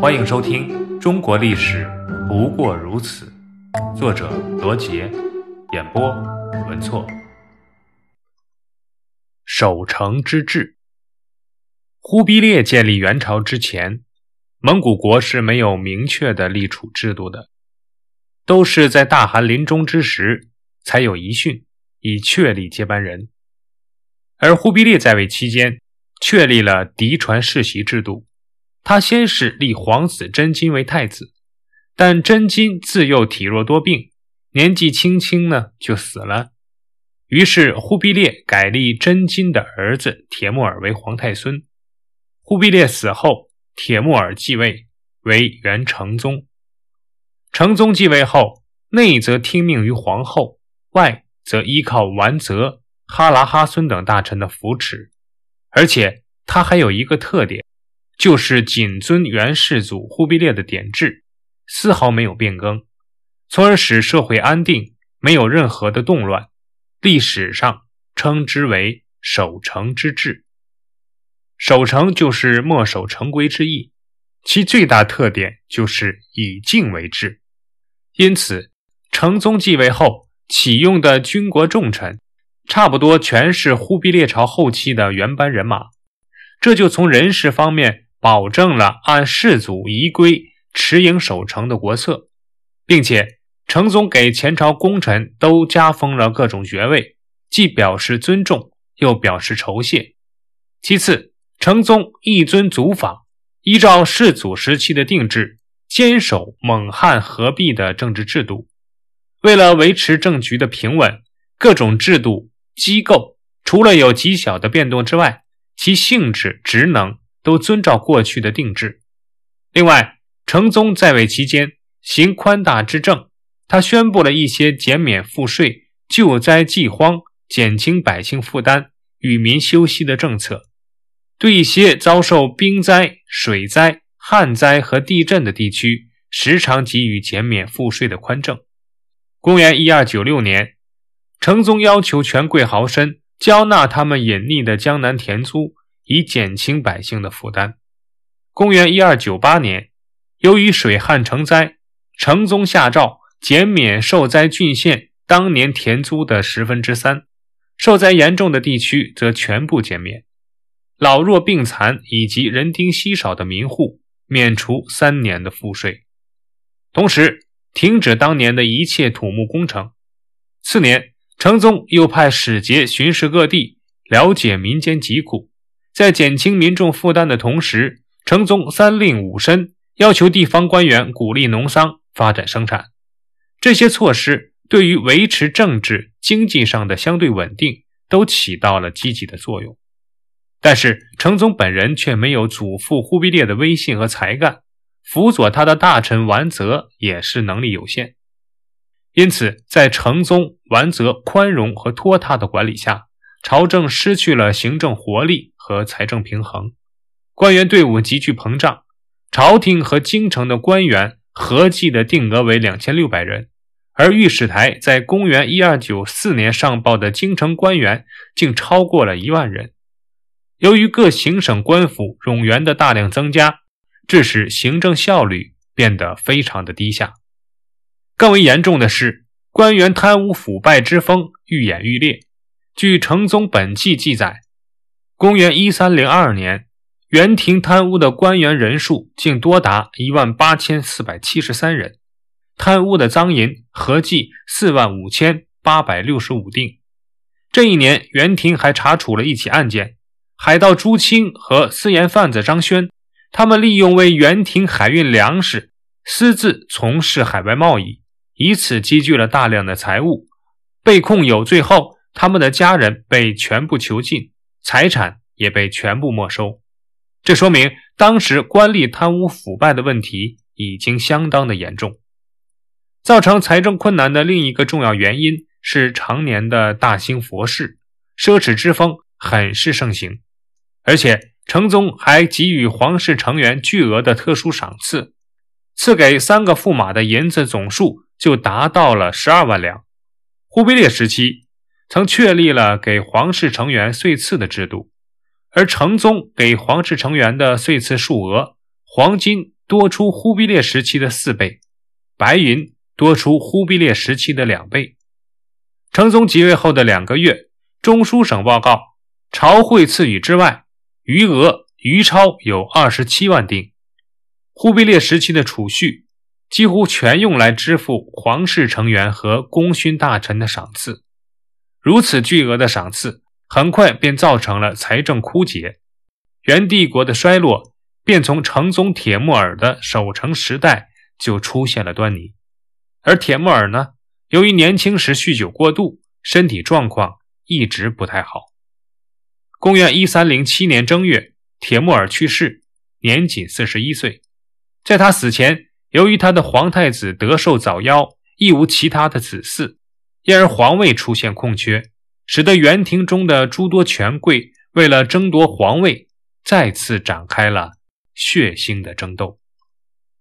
欢迎收听《中国历史不过如此》，作者罗杰，演播文措。守城之治。忽必烈建立元朝之前，蒙古国是没有明确的立储制度的，都是在大汗临终之时才有遗训，以确立接班人。而忽必烈在位期间，确立了嫡传世袭制度。他先是立皇子真金为太子，但真金自幼体弱多病，年纪轻轻呢就死了。于是忽必烈改立真金的儿子铁木儿为皇太孙。忽必烈死后，铁木儿继位为元成宗。成宗继位后，内则听命于皇后，外则依靠完泽、哈拉哈孙等大臣的扶持。而且他还有一个特点。就是谨遵元世祖忽必烈的典制，丝毫没有变更，从而使社会安定，没有任何的动乱。历史上称之为守成之治。守成就是墨守成规之意，其最大特点就是以静为治。因此，成宗继位后启用的军国重臣，差不多全是忽必烈朝后期的原班人马，这就从人事方面。保证了按世祖遗规持营守城的国策，并且成宗给前朝功臣都加封了各种爵位，既表示尊重，又表示酬谢。其次，成宗一尊祖法，依照世祖时期的定制，坚守蒙汉合璧的政治制度。为了维持政局的平稳，各种制度机构除了有极小的变动之外，其性质职能。都遵照过去的定制。另外，成宗在位期间行宽大之政，他宣布了一些减免赋税、救灾济荒、减轻百姓负担、与民休息的政策。对一些遭受冰灾、水灾、旱灾和地震的地区，时常给予减免赋税的宽政。公元一二九六年，成宗要求权贵豪绅交纳他们隐匿的江南田租。以减轻百姓的负担。公元一二九八年，由于水旱成灾，成宗下诏减免受灾郡县当年田租的十分之三，受灾严重的地区则全部减免。老弱病残以及人丁稀少的民户免除三年的赋税，同时停止当年的一切土木工程。次年，成宗又派使节巡视各地，了解民间疾苦。在减轻民众负担的同时，成宗三令五申，要求地方官员鼓励农桑发展生产。这些措施对于维持政治经济上的相对稳定都起到了积极的作用。但是，成宗本人却没有祖父忽必烈的威信和才干，辅佐他的大臣完泽也是能力有限。因此，在成宗、完泽宽容和拖沓的管理下，朝政失去了行政活力。和财政平衡，官员队伍急剧膨胀，朝廷和京城的官员合计的定额为两千六百人，而御史台在公元一二九四年上报的京城官员竟超过了一万人。由于各行省官府冗员的大量增加，致使行政效率变得非常的低下。更为严重的是，官员贪污腐败之风愈演愈烈。据成宗本纪记载。公元一三零二年，元廷贪污的官员人数竟多达一万八千四百七十三人，贪污的赃银合计四万五千八百六十五锭。这一年，元廷还查处了一起案件：海盗朱清和私盐贩子张轩，他们利用为元廷海运粮食，私自从事海外贸易，以此积聚了大量的财物。被控有罪后，他们的家人被全部囚禁。财产也被全部没收，这说明当时官吏贪污腐败的问题已经相当的严重。造成财政困难的另一个重要原因是常年的大兴佛事，奢侈之风很是盛行，而且成宗还给予皇室成员巨额的特殊赏赐，赐给三个驸马的银子总数就达到了十二万两。忽必烈时期。曾确立了给皇室成员岁赐的制度，而成宗给皇室成员的岁赐数额，黄金多出忽必烈时期的四倍，白银多出忽必烈时期的两倍。成宗即位后的两个月，中书省报告，朝会赐予之外，余额余钞有二十七万锭。忽必烈时期的储蓄几乎全用来支付皇室成员和功勋大臣的赏赐。如此巨额的赏赐，很快便造成了财政枯竭，元帝国的衰落便从成宗铁木儿的守城时代就出现了端倪。而铁木儿呢，由于年轻时酗酒过度，身体状况一直不太好。公元一三零七年正月，铁木儿去世，年仅四十一岁。在他死前，由于他的皇太子德寿早夭，亦无其他的子嗣，因而皇位出现空缺，使得元廷中的诸多权贵为了争夺皇位，再次展开了血腥的争斗。